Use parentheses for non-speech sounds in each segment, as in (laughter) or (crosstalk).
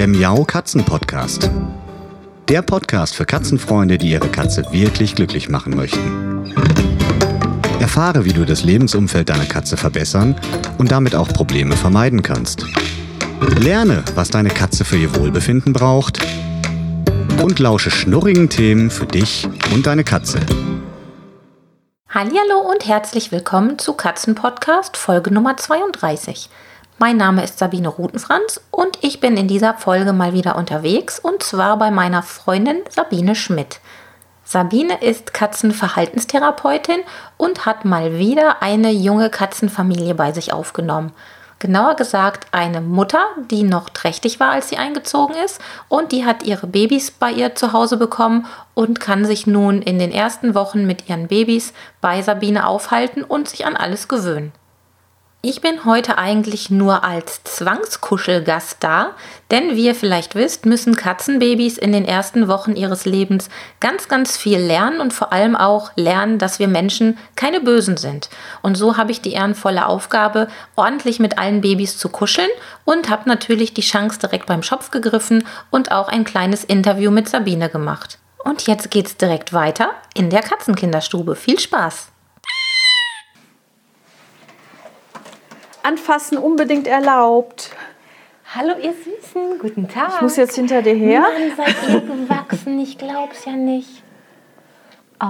der Miau Katzen Podcast. Der Podcast für Katzenfreunde, die ihre Katze wirklich glücklich machen möchten. Erfahre, wie du das Lebensumfeld deiner Katze verbessern und damit auch Probleme vermeiden kannst. Lerne, was deine Katze für ihr Wohlbefinden braucht und lausche schnurrigen Themen für dich und deine Katze. Hallo und herzlich willkommen zu Katzenpodcast Folge Nummer 32. Mein Name ist Sabine Rutenfranz und ich bin in dieser Folge mal wieder unterwegs und zwar bei meiner Freundin Sabine Schmidt. Sabine ist Katzenverhaltenstherapeutin und hat mal wieder eine junge Katzenfamilie bei sich aufgenommen. Genauer gesagt eine Mutter, die noch trächtig war, als sie eingezogen ist und die hat ihre Babys bei ihr zu Hause bekommen und kann sich nun in den ersten Wochen mit ihren Babys bei Sabine aufhalten und sich an alles gewöhnen. Ich bin heute eigentlich nur als Zwangskuschelgast da, denn wie ihr vielleicht wisst, müssen Katzenbabys in den ersten Wochen ihres Lebens ganz, ganz viel lernen und vor allem auch lernen, dass wir Menschen keine Bösen sind. Und so habe ich die ehrenvolle Aufgabe, ordentlich mit allen Babys zu kuscheln und habe natürlich die Chance direkt beim Schopf gegriffen und auch ein kleines Interview mit Sabine gemacht. Und jetzt geht's direkt weiter in der Katzenkinderstube. Viel Spaß! Anfassen unbedingt erlaubt. Hallo ihr Süßen, guten Tag. Ich muss jetzt hinter dir her. Mann, seid ihr (laughs) gewachsen, ich glaub's ja nicht. Oh,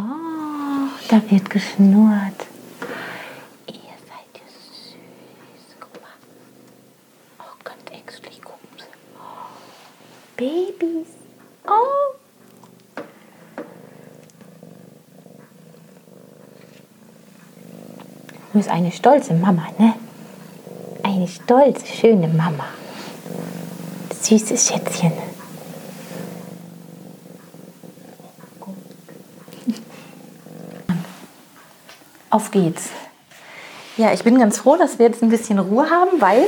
da wird geschnurrt. Ihr seid ja süß. Guck mal. Oh, ganz ängstlich gucken sie. Oh, Babys. Oh. Du bist eine stolze Mama, ne? Eine stolze, schöne Mama. Süßes Schätzchen. Auf geht's. Ja, ich bin ganz froh, dass wir jetzt ein bisschen Ruhe haben, weil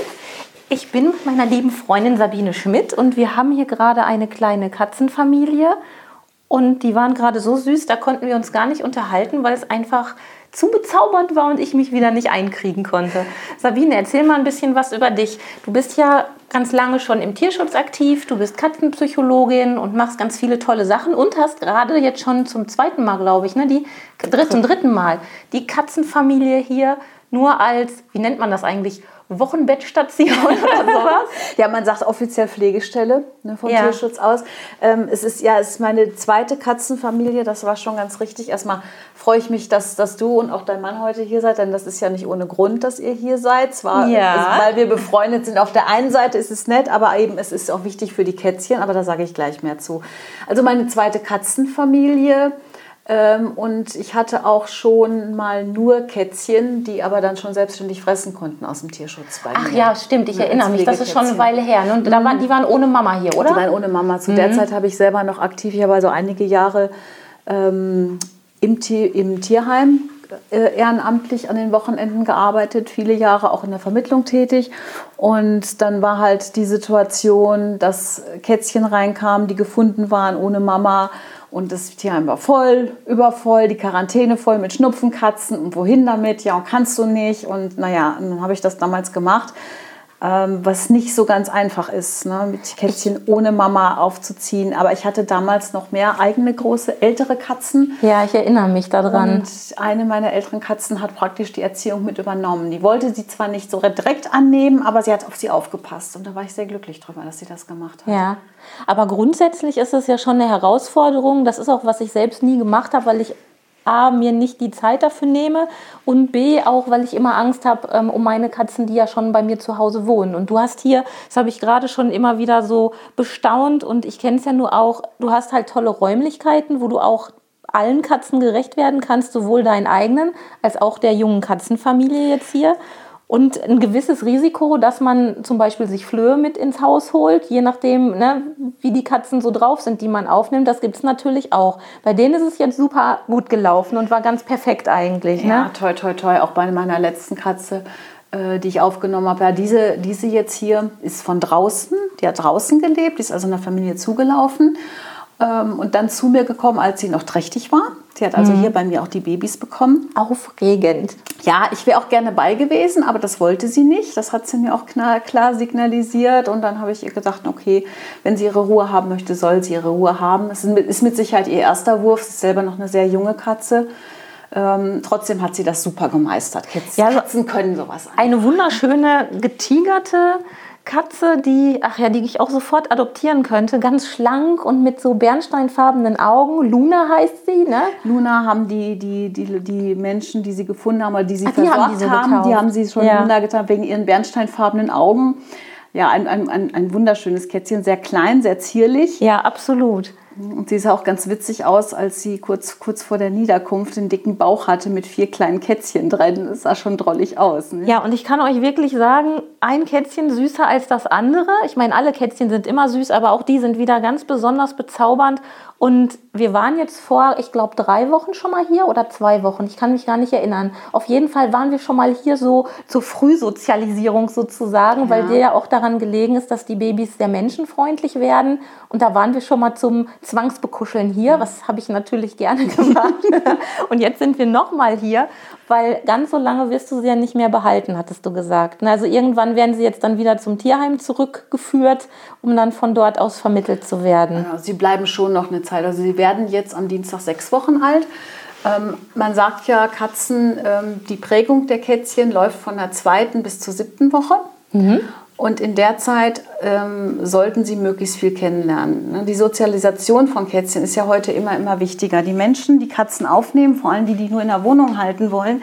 ich bin mit meiner lieben Freundin Sabine Schmidt und wir haben hier gerade eine kleine Katzenfamilie und die waren gerade so süß, da konnten wir uns gar nicht unterhalten, weil es einfach zu bezaubernd war und ich mich wieder nicht einkriegen konnte. Sabine, erzähl mal ein bisschen was über dich. Du bist ja ganz lange schon im Tierschutz aktiv, du bist Katzenpsychologin und machst ganz viele tolle Sachen und hast gerade jetzt schon zum zweiten Mal, glaube ich, ne, die zum dritten Mal die Katzenfamilie hier nur als, wie nennt man das eigentlich, Wochenbettstation oder (laughs) sowas? ja, man sagt offiziell Pflegestelle ne, vom Ja. Tierschutz aus. Ähm, es ist ja, es ist meine zweite Katzenfamilie, das war schon ganz richtig. Erstmal freue ich mich, dass, dass du und auch dein Mann heute hier seid, denn das ist ja nicht ohne Grund, dass ihr hier seid. Zwar, Ja. also, weil wir befreundet sind. Auf der einen Seite ist es nett, aber eben es ist auch wichtig für die Kätzchen, aber da sage ich gleich mehr zu. Also meine zweite Katzenfamilie. Ähm, und ich hatte auch schon mal nur Kätzchen, die aber dann schon selbstständig fressen konnten aus dem Tierschutz bei Ach mir. ja, stimmt, ich erinnere mich, das ist schon eine. Weile her. ne? Und da waren, die waren ohne Mama hier, oder? Die waren ohne Mama. Zu der Zeit habe ich selber noch aktiv, ich habe also einige Jahre ähm, im, im Tierheim äh, ehrenamtlich an den Wochenenden gearbeitet, viele Jahre auch in der Vermittlung tätig. Und dann war halt die Situation, dass Kätzchen reinkamen, die gefunden waren ohne Mama. Und das Tierheim war voll, übervoll, die Quarantäne voll mit Schnupfenkatzen. Und wohin damit? Ja, und kannst du nicht. Und naja, dann habe ich das damals gemacht was nicht so ganz einfach ist, ne, mit Kätzchen ohne Mama aufzuziehen. Aber ich hatte damals noch mehr eigene große ältere Katzen. Ja, ich erinnere mich daran. Und eine meiner älteren Katzen hat praktisch die Erziehung mit übernommen. Die wollte sie zwar nicht so direkt annehmen, aber sie hat auf sie aufgepasst. Und da war ich sehr glücklich drüber, dass sie das gemacht hat. Ja, aber grundsätzlich ist es ja schon eine Herausforderung. Das ist auch, was ich selbst nie gemacht habe, weil ich A, mir nicht die Zeit dafür nehme und B, auch, weil ich immer Angst habe ähm, um meine Katzen, die ja schon bei mir zu Hause wohnen. Und du hast hier, das habe ich gerade schon immer wieder so bestaunt und ich kenne es ja nur auch, du hast halt tolle Räumlichkeiten, wo du auch allen Katzen gerecht werden kannst, sowohl deinen eigenen als auch der jungen Katzenfamilie jetzt hier. Und ein gewisses Risiko, dass man zum Beispiel sich Flöhe mit ins Haus holt, je nachdem, ne, wie die Katzen so drauf sind, die man aufnimmt, das gibt es natürlich auch. Bei denen ist es jetzt super gut gelaufen und war ganz perfekt eigentlich. Ja, Ne? toi, toi, toi. Auch bei meiner letzten Katze, äh, die ich aufgenommen habe. Ja, diese, diese jetzt hier ist von draußen. Die hat draußen gelebt, die ist also einer Familie zugelaufen ähm, und dann zu mir gekommen, als sie noch trächtig war. Sie hat also mhm. hier bei mir auch die Babys bekommen. Aufregend. Ja, ich wäre auch gerne bei gewesen, aber das wollte sie nicht. Das hat sie mir auch klar, klar signalisiert. Und dann habe ich ihr gedacht, okay, wenn sie ihre Ruhe haben möchte, soll sie ihre Ruhe haben. Es ist mit Sicherheit ihr erster Wurf. Sie ist selber noch eine sehr junge Katze. Ähm, trotzdem hat sie das super gemeistert. Katzen, ja, Katzen können sowas. Eine wunderschöne, getigerte Katze, die, ach ja, die ich auch sofort adoptieren könnte. Ganz schlank und mit so bernsteinfarbenen Augen. Luna heißt sie, ne? Luna haben die, die, die, die Menschen, die sie gefunden haben oder die sie ach, versorgt haben, die, so haben, die haben sie schon ja. Luna getan wegen ihren bernsteinfarbenen Augen. Ja, ein, ein, ein, ein wunderschönes Kätzchen, sehr klein, sehr zierlich. Ja, absolut. Und sie sah auch ganz witzig aus, als sie kurz, kurz vor der Niederkunft den dicken Bauch hatte mit vier kleinen Kätzchen drin. Das sah schon drollig aus. Ne? Ja, und ich kann euch wirklich sagen, ein Kätzchen süßer als das andere. Ich meine, alle Kätzchen sind immer süß, aber auch die sind wieder ganz besonders bezaubernd. Und wir waren jetzt vor, ich glaube, drei Wochen schon mal hier oder zwei Wochen. Ich kann mich gar nicht erinnern. Auf jeden Fall waren wir schon mal hier so zur Frühsozialisierung sozusagen, ja. weil dir ja auch daran gelegen ist, dass die Babys sehr menschenfreundlich werden. Und da waren wir schon mal zum Zwangsbekuscheln hier. Was habe ich natürlich gerne (laughs) gemacht. Und jetzt sind wir noch mal hier, weil ganz so lange wirst du sie ja nicht mehr behalten, hattest du gesagt. Also irgendwann werden sie jetzt dann wieder zum Tierheim zurückgeführt, um dann von dort aus vermittelt zu werden. Ja, sie bleiben schon noch eine Zeit. Also sie werden jetzt am Dienstag sechs Wochen alt. Ähm, man sagt ja, Katzen, ähm, die Prägung der Kätzchen läuft von der zweiten bis zur siebten Woche. Mhm. Und in der Zeit ähm, sollten sie möglichst viel kennenlernen. Ne? Die Sozialisation von Kätzchen ist ja heute immer, immer wichtiger. Die Menschen, die Katzen aufnehmen, vor allem die, die nur in der Wohnung halten wollen,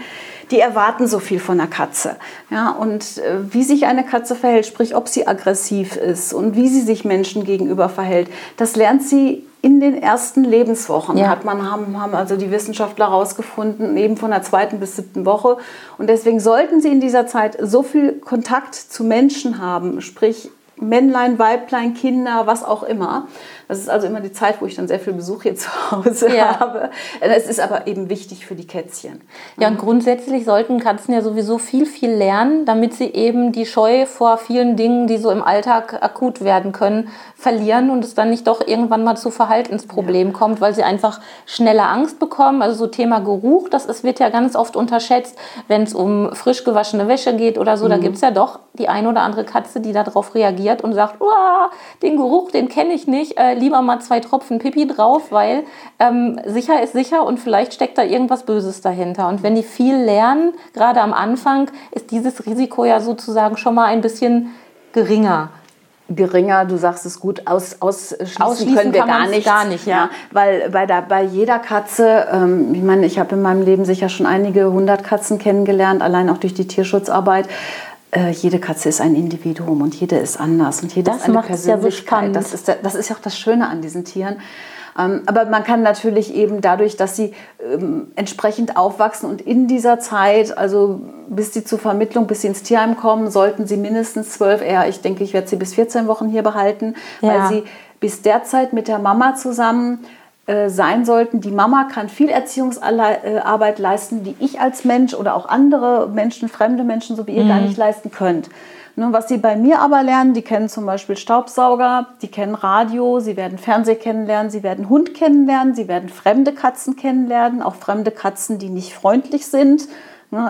die erwarten so viel von der Katze. Ja, und äh, wie sich eine Katze verhält, sprich, ob sie aggressiv ist und wie sie sich Menschen gegenüber verhält, das lernt sie in den ersten Lebenswochen ja. hat man haben, haben also die Wissenschaftler herausgefunden, eben von der zweiten bis siebten Woche. Und deswegen sollten sie in dieser Zeit so viel Kontakt zu Menschen haben, sprich Männlein, Weiblein, Kinder, was auch immer. Das ist also immer die Zeit, wo ich dann sehr viel Besuch hier (laughs) zu Hause ja. habe. Es ist aber eben wichtig für die Kätzchen. Ja, und grundsätzlich sollten Katzen ja sowieso viel, viel lernen, damit sie eben die Scheu vor vielen Dingen, die so im Alltag akut werden können, verlieren und es dann nicht doch irgendwann mal zu Verhaltensproblemen ja. kommt, weil sie einfach schneller Angst bekommen. Also so Thema Geruch, das ist, wird ja ganz oft unterschätzt, wenn es um frisch gewaschene Wäsche geht oder so. Mhm. Da gibt es ja doch die ein oder andere Katze, die darauf reagiert und sagt, den Geruch, den kenne ich nicht. Äh, lieber mal zwei Tropfen Pipi drauf, weil ähm, sicher ist sicher und vielleicht steckt da irgendwas Böses dahinter. Und wenn die viel lernen, gerade am Anfang, ist dieses Risiko ja sozusagen schon mal ein bisschen geringer geringer, du sagst es gut, aus, ausschließen, ausschließen können wir gar nicht. Gar nicht, ja. ja. weil bei, der, bei jeder Katze, ähm, ich meine, ich habe in meinem Leben sicher schon einige hundert Katzen kennengelernt, allein auch durch die Tierschutzarbeit äh, jede Katze ist ein Individuum und jede ist anders und jede das ist eine Persönlichkeit. Ja das, ist, das ist ja auch das Schöne an diesen Tieren. Ähm, aber man kann natürlich eben dadurch, dass sie ähm, entsprechend aufwachsen und in dieser Zeit, also bis sie zur Vermittlung, bis sie ins Tierheim kommen, sollten sie mindestens zwölf, eher, ich denke, ich werde sie bis 14 Wochen hier behalten, ja. weil sie bis derzeit mit der Mama zusammen sein sollten. Die Mama kann viel Erziehungsarbeit leisten, die ich als Mensch oder auch andere Menschen, fremde Menschen, so wie ihr, mhm. gar nicht leisten könnt. Ne, was sie bei mir aber lernen, die kennen zum Beispiel Staubsauger, die kennen Radio, sie werden Fernseh kennenlernen, sie werden Hund kennenlernen, sie werden fremde Katzen kennenlernen, auch fremde Katzen, die nicht freundlich sind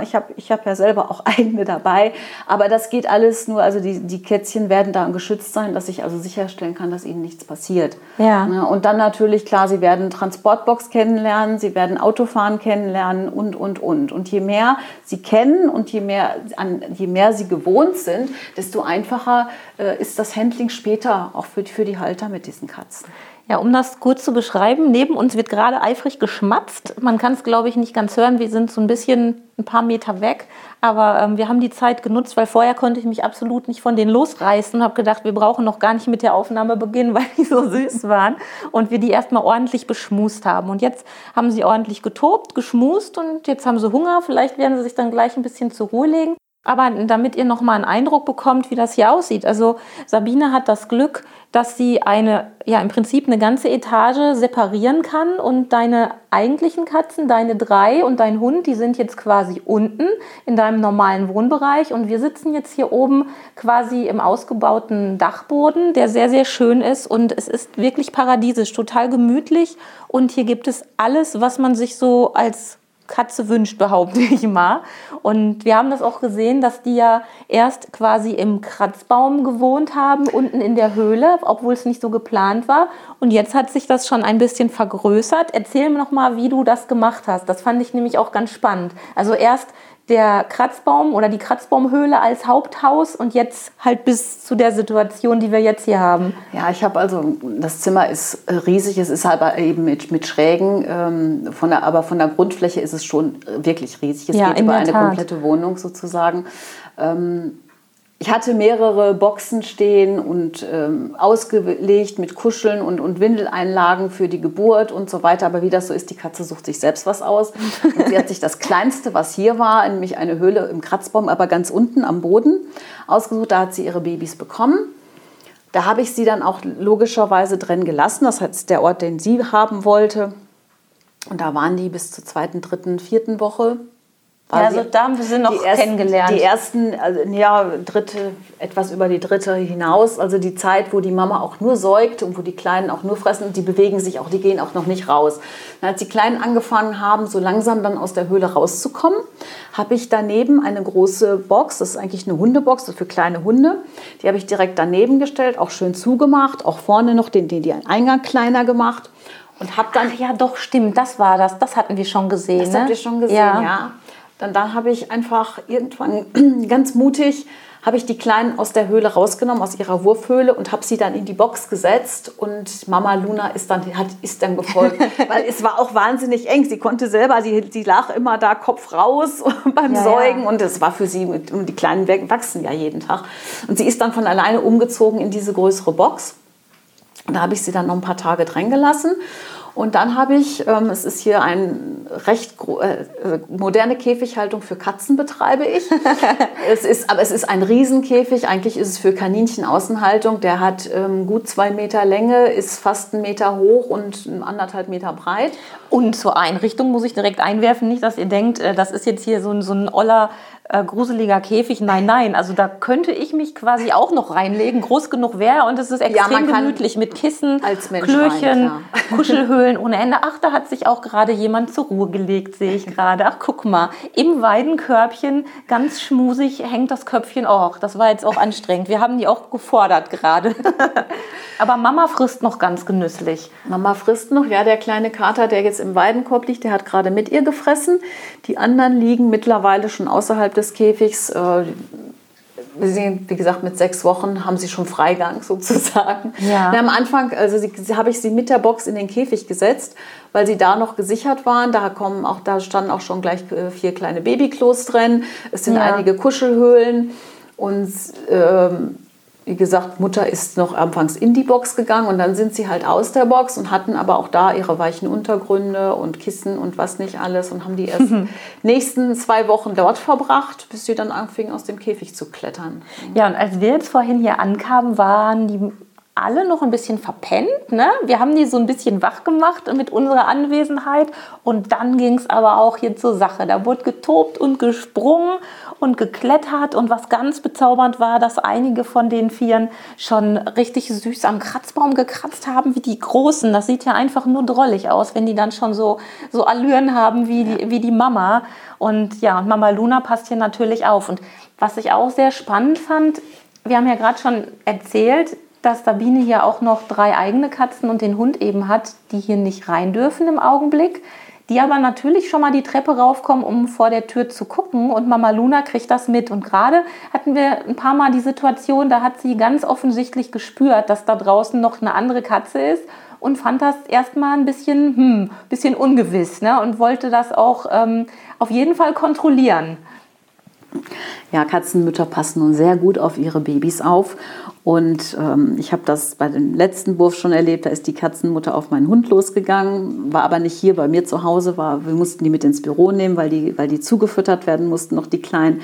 ich habe ich hab ja selber auch (laughs) eigene dabei, aber das geht alles nur, also die, die Kätzchen werden da geschützt sein, dass ich also sicherstellen kann, dass ihnen nichts passiert. Ja. Ne, und dann natürlich, klar, sie werden Transportbox kennenlernen, sie werden Autofahren kennenlernen und, und, und. Und je mehr sie kennen und je mehr, an, je mehr sie gewohnt sind, desto einfacher äh, ist das Handling später auch für, für die Halter mit diesen Katzen. Ja, um das kurz zu beschreiben, neben uns wird gerade eifrig geschmatzt. Man kann es, glaube ich, nicht ganz hören. Wir sind so ein bisschen ein paar Meter weg. Aber ähm, wir haben die Zeit genutzt, weil vorher konnte ich mich absolut nicht von denen losreißen und habe gedacht, wir brauchen noch gar nicht mit der Aufnahme beginnen, (laughs) weil die so süß waren und wir die erstmal ordentlich beschmust haben. Und jetzt haben sie ordentlich getobt, geschmust und jetzt haben sie Hunger. Vielleicht werden sie sich dann gleich ein bisschen zur Ruhe legen. Aber damit ihr noch mal einen Eindruck bekommt, wie das hier aussieht. Also Sabine hat das Glück, dass sie eine, ja im Prinzip eine ganze Etage separieren kann. Und deine eigentlichen Katzen, deine drei und dein Hund, die sind jetzt quasi unten in deinem normalen Wohnbereich. Und wir sitzen jetzt hier oben quasi im ausgebauten Dachboden, der sehr, sehr schön ist. Und es ist wirklich paradiesisch, total gemütlich. Und hier gibt es alles, was man sich so als Katze wünscht, behaupte ich mal. Und wir haben das auch gesehen, dass die ja erst quasi im Kratzbaum gewohnt haben, unten in der Höhle, obwohl es nicht so geplant war. Und jetzt hat sich das schon ein bisschen vergrößert. Erzähl mir noch mal, wie du das gemacht hast. Das fand ich nämlich auch ganz spannend. Also erst der Kratzbaum oder die Kratzbaumhöhle als Haupthaus und jetzt halt bis zu der Situation, die wir jetzt hier haben. Ja, ich habe also, das Zimmer ist äh, riesig, es ist halt eben mit, mit Schrägen, ähm, von der, aber von der Grundfläche ist es schon wirklich riesig. Es ja, geht über eine Tat. komplette Wohnung sozusagen. Ähm, ich hatte mehrere Boxen stehen und ähm, ausgelegt mit Kuscheln und, und Windeleinlagen für die Geburt und so weiter. Aber wie das so ist, die Katze sucht sich selbst was aus. (laughs) Und sie hat sich das Kleinste, was hier war, nämlich eine Höhle im Kratzbaum, aber ganz unten am Boden, ausgesucht. Da hat sie ihre Babys bekommen. Da habe ich sie dann auch logischerweise drin gelassen. Das heißt, der Ort, den sie haben wollte. Und da waren die bis zur zweiten, dritten, vierten Woche also da haben wir sie noch ersten, kennengelernt. Die ersten, also, ja, dritte, etwas über die dritte hinaus. Also die Zeit, wo die Mama auch nur säugt und wo die Kleinen auch nur fressen und die bewegen sich auch, die gehen auch noch nicht raus. Und als die Kleinen angefangen haben, so langsam dann aus der Höhle rauszukommen, habe ich daneben eine große Box. Das ist eigentlich eine Hundebox, für kleine Hunde. Die habe ich direkt daneben gestellt, auch schön zugemacht, auch vorne noch den, den, den Eingang kleiner gemacht. Und habe dann. Ach ja, doch, stimmt, das war das. Das hatten wir schon gesehen. Das ne? habt ihr schon gesehen, ja. ja. Dann, dann habe ich einfach irgendwann (clears throat) ganz mutig habe ich die Kleinen aus der Höhle rausgenommen, aus ihrer Wurfhöhle und habe sie dann in die Box gesetzt und Mama Luna ist dann, hat, ist dann gefolgt, (laughs) weil es war auch wahnsinnig eng. Sie konnte selber, sie, sie lag immer da Kopf raus (laughs) beim ja, Säugen ja. und es war für sie, und die Kleinen wachsen ja jeden Tag. Und sie ist dann von alleine umgezogen in diese größere Box. Da habe ich sie dann noch ein paar Tage drin gelassen und dann habe ich, ähm, es ist hier eine recht äh, moderne Käfighaltung für Katzen betreibe ich. (laughs) es ist, aber es ist ein Riesenkäfig. Eigentlich ist es für Kaninchen-Außenhaltung. Der hat ähm, gut zwei Meter Länge, ist fast einen Meter hoch und anderthalb Meter breit. Und zur Einrichtung muss ich direkt einwerfen, nicht, dass ihr denkt, äh, das ist jetzt hier so ein, so ein oller äh, gruseliger Käfig. Nein, nein. Also da könnte ich mich quasi auch noch reinlegen. Groß genug wäre und es ist extrem ja, gemütlich mit Kissen, Klöchen, rein, (laughs) Kuschelhöhlen ohne Ende. Ach, da hat sich auch gerade jemand zur Ruhe gelegt, sehe ich gerade. Ach, guck mal. Im Weidenkörbchen, ganz schmusig, hängt das Köpfchen auch. Das war jetzt auch anstrengend. Wir haben die auch gefordert gerade. (laughs) Aber Mama frisst noch ganz genüsslich. Mama frisst noch, ja, der kleine Kater, der jetzt im Weidenkorb liegt, der hat gerade mit ihr gefressen. Die anderen liegen mittlerweile schon außerhalb des Käfigs. Äh, wie gesagt, mit sechs Wochen haben sie schon Freigang (laughs) sozusagen. Ja. am Anfang also sie, habe ich sie mit der Box in den Käfig gesetzt, weil sie da noch gesichert waren. Da, kommen auch, da standen auch schon gleich äh, vier kleine Babyklos drin. Es sind ja. einige Kuschelhöhlen. Und ähm, wie gesagt, Mutter ist noch anfangs in die Box gegangen und dann sind sie halt aus der Box und hatten aber auch da ihre weichen Untergründe und Kissen und was nicht alles und haben die erst (laughs) nächsten zwei Wochen dort verbracht, bis sie dann anfingen aus dem Käfig zu klettern. Ja, und als wir jetzt vorhin hier ankamen, waren die alle noch ein bisschen verpennt. Ne? Wir haben die so ein bisschen wach gemacht mit unserer Anwesenheit. Und dann ging es aber auch hier zur Sache. Da wurde getobt und gesprungen und geklettert. Und was ganz bezaubernd war, dass einige von den Vieren schon richtig süß am Kratzbaum gekratzt haben, wie die Großen. Das sieht ja einfach nur drollig aus, wenn die dann schon so, so Allüren haben wie die, wie die Mama. Und ja, und Mama Luna passt hier natürlich auf. Und was ich auch sehr spannend fand, wir haben ja gerade schon erzählt, dass Sabine hier auch noch drei eigene Katzen und den Hund eben hat, die hier nicht rein dürfen im Augenblick, die aber natürlich schon mal die Treppe raufkommen, um vor der Tür zu gucken und Mama Luna kriegt das mit. Und gerade hatten wir ein paar Mal die Situation, da hat sie ganz offensichtlich gespürt, dass da draußen noch eine andere Katze ist und fand das erstmal ein bisschen, hm, bisschen ungewiss ne? und wollte das auch ähm, auf jeden Fall kontrollieren. Ja, Katzenmütter passen nun sehr gut auf ihre Babys auf. Und ähm, ich habe das bei dem letzten Wurf schon erlebt. Da ist die Katzenmutter auf meinen Hund losgegangen, war aber nicht hier bei mir zu Hause. War, wir mussten die mit ins Büro nehmen, weil die, weil die zugefüttert werden mussten, noch die Kleinen.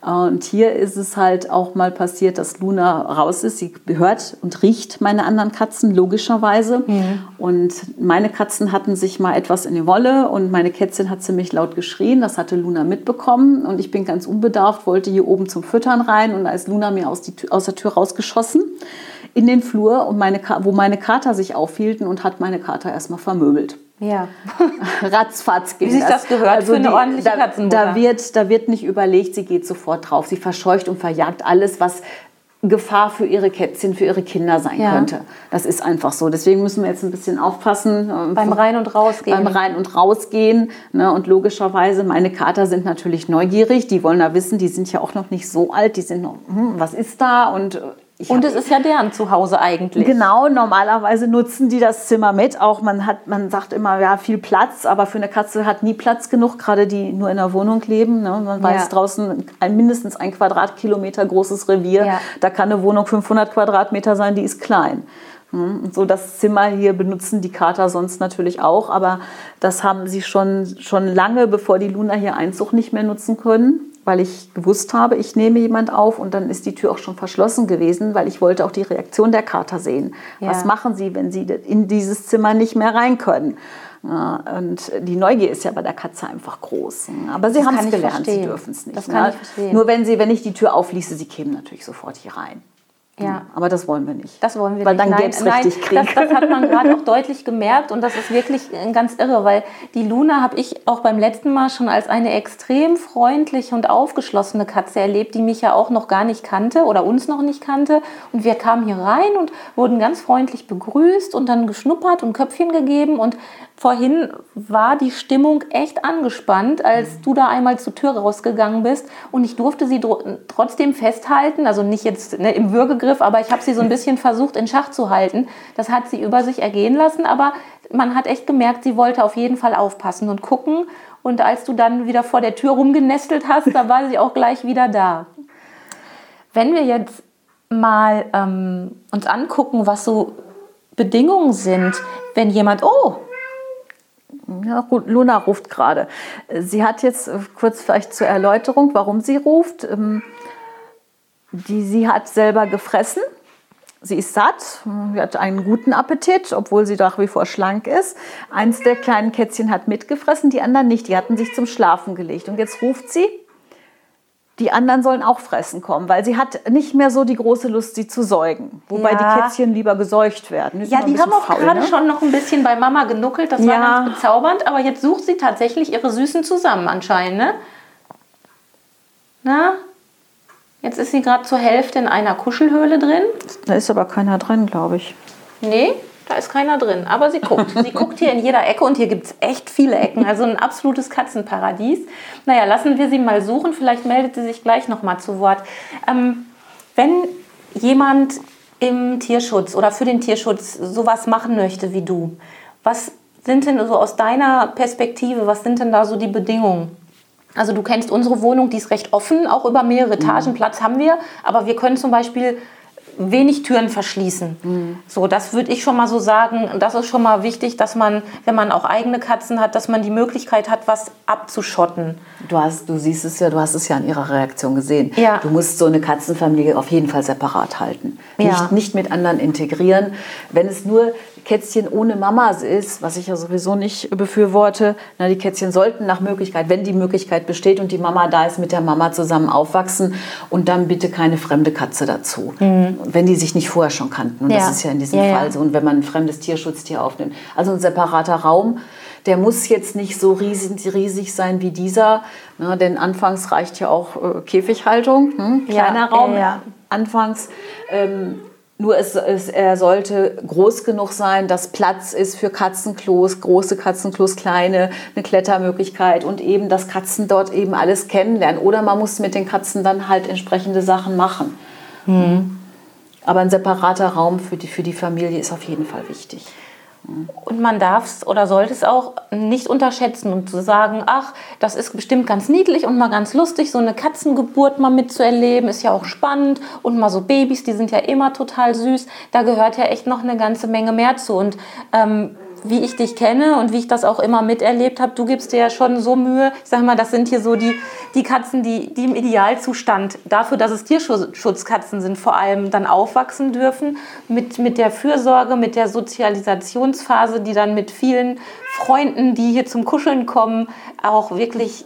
Und hier ist es halt auch mal passiert, dass Luna raus ist. Sie hört und riecht meine anderen Katzen, logischerweise. Mhm. Und meine Katzen hatten sich mal etwas in die Wolle und meine Kätzchen hat ziemlich laut geschrien. Das hatte Luna mitbekommen. Und ich bin ganz unbedarft, wollte hier oben zum Füttern rein. Und da ist Luna mir aus, die, aus der Tür rausgeschossen in den Flur, und meine, wo meine Kater sich aufhielten und hat meine Kater erstmal vermöbelt. Ja. (laughs) Ratzfatz ging Wie sich das, das gehört also für eine die, ordentliche da, Katzenmutter. Da wird, da wird nicht überlegt, sie geht sofort drauf. Sie verscheucht und verjagt alles, was Gefahr für ihre Kätzchen, für ihre Kinder sein ja. könnte. Das ist einfach so. Deswegen müssen wir jetzt ein bisschen aufpassen. Ähm, beim Rein- und Rausgehen. Beim Rein- und Rausgehen. Ne? Und logischerweise, meine Kater sind natürlich neugierig. Die wollen da wissen, die sind ja auch noch nicht so alt. Die sind noch, hm, was ist da? Und äh, ich und es ist ja deren Zuhause eigentlich. Genau, normalerweise nutzen die das Zimmer mit. Auch man hat, man sagt immer, ja, viel Platz, aber für eine Katze hat nie Platz genug, gerade die nur in der Wohnung leben. Ne? Man weiß ja. draußen ein, mindestens ein Quadratkilometer großes Revier. Ja. Da kann eine Wohnung 500 Quadratmeter sein, die ist klein. Hm, so das Zimmer hier benutzen die Kater sonst natürlich auch, aber das haben sie schon, schon lange, bevor die Luna hier Einzug nicht mehr nutzen können weil ich gewusst habe, ich nehme jemand auf und dann ist die Tür auch schon verschlossen gewesen, weil ich wollte auch die Reaktion der Kater sehen. Ja. Was machen sie, wenn sie in dieses Zimmer nicht mehr rein können? Und die Neugier ist ja bei der Katze einfach groß. Aber sie haben es gelernt, verstehen. sie dürfen es nicht. Ne? Nur wenn, sie, wenn ich die Tür aufließe, sie kämen natürlich sofort hier rein. Ja. Aber das wollen wir nicht. Das wollen wir weil nicht. Weil dann gäbe es richtig Krieg. Das, das hat man gerade auch (laughs) deutlich gemerkt und das ist wirklich ganz irre, weil die Luna habe ich auch beim letzten Mal schon als eine extrem freundliche und aufgeschlossene Katze erlebt, die mich ja auch noch gar nicht kannte oder uns noch nicht kannte. Und wir kamen hier rein und wurden ganz freundlich begrüßt und dann geschnuppert und Köpfchen gegeben und vorhin war die Stimmung echt angespannt, als du da einmal zur Tür rausgegangen bist und ich durfte sie trotzdem festhalten, also nicht jetzt ne, im Würgegriff, aber ich habe sie so ein (laughs) bisschen versucht in Schach zu halten. Das hat sie über sich ergehen lassen, aber man hat echt gemerkt, sie wollte auf jeden Fall aufpassen und gucken und als du dann wieder vor der Tür rumgenestelt hast, da war sie auch gleich wieder da. Wenn wir jetzt mal ähm, uns angucken, was so Bedingungen sind, wenn jemand, oh, ja, Luna ruft gerade. Sie hat jetzt äh, kurz vielleicht zur Erläuterung, warum sie ruft. Ähm, die, sie hat selber gefressen. Sie ist satt, sie hat einen guten Appetit, obwohl sie nach wie vor schlank ist. Eins der kleinen Kätzchen hat mitgefressen, die anderen nicht. Die hatten sich zum Schlafen gelegt. Und jetzt ruft sie die anderen sollen auch fressen kommen, weil sie hat nicht mehr so die große Lust, sie zu säugen. Wobei ja. die Kätzchen lieber geseucht werden. Die ja, die haben auch faul, gerade ne? schon noch ein bisschen bei Mama genuckelt. Das ja. war ganz bezaubernd. Aber jetzt sucht sie tatsächlich ihre Süßen zusammen anscheinend. Ne? Na? Jetzt ist sie gerade zur Hälfte in einer Kuschelhöhle drin. Da ist aber keiner drin, glaube ich. Nee, da ist keiner drin. Aber sie guckt. Sie guckt hier in jeder Ecke und hier gibt es echt viele Ecken. Also ein absolutes Katzenparadies. Naja, lassen wir sie mal suchen. Vielleicht meldet sie sich gleich noch mal zu Wort. Ähm, wenn jemand im Tierschutz oder für den Tierschutz sowas machen möchte wie du, was sind denn so aus deiner Perspektive, was sind denn da so die Bedingungen? Also du kennst unsere Wohnung, die ist recht offen, auch über mehrere Etagen. Mhm. Platz haben wir, aber wir können zum Beispiel wenig Türen verschließen. Mhm. So, das würde ich schon mal so sagen. Das ist schon mal wichtig, dass man, wenn man auch eigene Katzen hat, dass man die Möglichkeit hat, was abzuschotten. Du hast, du siehst es ja, du hast es ja in ihrer Reaktion gesehen. Ja. Du musst so eine Katzenfamilie auf jeden Fall separat halten. Ja. Nicht, nicht mit anderen integrieren. Wenn es nur Kätzchen ohne Mama ist, was ich ja sowieso nicht befürworte, na, die Kätzchen sollten nach Möglichkeit, wenn die Möglichkeit besteht und die Mama da ist, mit der Mama zusammen aufwachsen und dann bitte keine fremde Katze dazu. Mhm wenn die sich nicht vorher schon kannten. Und ja. das ist ja in diesem ja, Fall ja. so. Und wenn man ein fremdes Tierschutztier aufnimmt. Also ein separater Raum, der muss jetzt nicht so riesig, riesig sein wie dieser. Ne, denn anfangs reicht ja auch äh, Käfighaltung. Hm? Kleiner Raum. Anfangs. Ähm, nur es, es, er sollte groß genug sein, dass Platz ist für Katzenklos, große Katzenklos, kleine, eine Klettermöglichkeit und eben, dass Katzen dort eben alles kennenlernen. Oder man muss mit den Katzen dann halt entsprechende Sachen machen. Mhm. Aber ein separater Raum für die, für die Familie ist auf jeden Fall wichtig. Und man darf es oder sollte es auch nicht unterschätzen und zu sagen, ach, das ist bestimmt ganz niedlich und mal ganz lustig, so eine Katzengeburt mal mitzuerleben, ist ja auch spannend. Und mal so Babys, die sind ja immer total süß. Da gehört ja echt noch eine ganze Menge mehr zu. Und ähm, wie ich dich kenne und wie ich das auch immer miterlebt habe, du gibst dir ja schon so Mühe. Ich sage mal, das sind hier so die, die Katzen, die, die im Idealzustand dafür, dass es Tierschutzkatzen sind, vor allem dann aufwachsen dürfen. Mit, mit der Fürsorge, mit der Sozialisationsphase, die dann mit vielen Freunden, die hier zum Kuscheln kommen, auch wirklich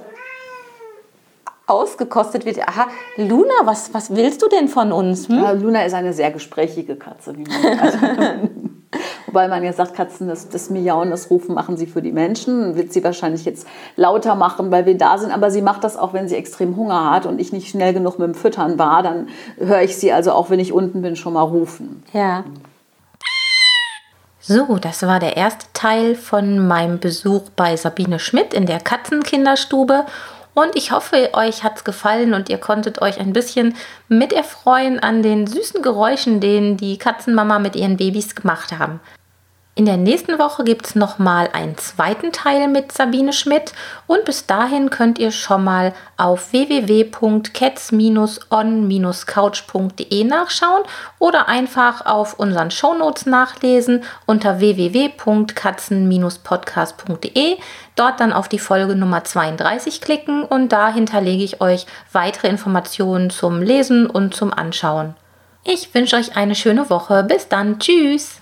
ausgekostet wird. Aha, Luna, was, was willst du denn von uns? Hm? Ja, Luna ist eine sehr gesprächige Katze. Wie man, also, (laughs) wobei man ja sagt, Katzen, das, das Miauen, das Rufen machen sie für die Menschen. Wird sie wahrscheinlich jetzt lauter machen, weil wir da sind. Aber sie macht das auch, wenn sie extrem Hunger hat und ich nicht schnell genug mit dem Füttern war. Dann höre ich sie also auch, wenn ich unten bin, schon mal rufen. Ja. So, das war der erste Teil von meinem Besuch bei Sabine Schmidt in der Katzenkinderstube. Und ich hoffe, euch hat es gefallen und ihr konntet euch ein bisschen mit erfreuen an den süßen Geräuschen, den die Katzenmama mit ihren Babys gemacht haben. In der nächsten Woche gibt es nochmal einen zweiten Teil mit Sabine Schmidt und bis dahin könnt ihr schon mal auf www.cats-on-couch.de nachschauen oder einfach auf unseren Shownotes nachlesen unter www.katzen-podcast.de. Dort dann auf die Folge Nummer 32 klicken und da hinterlege ich euch weitere Informationen zum Lesen und zum Anschauen. Ich wünsche euch eine schöne Woche. Bis dann. Tschüss.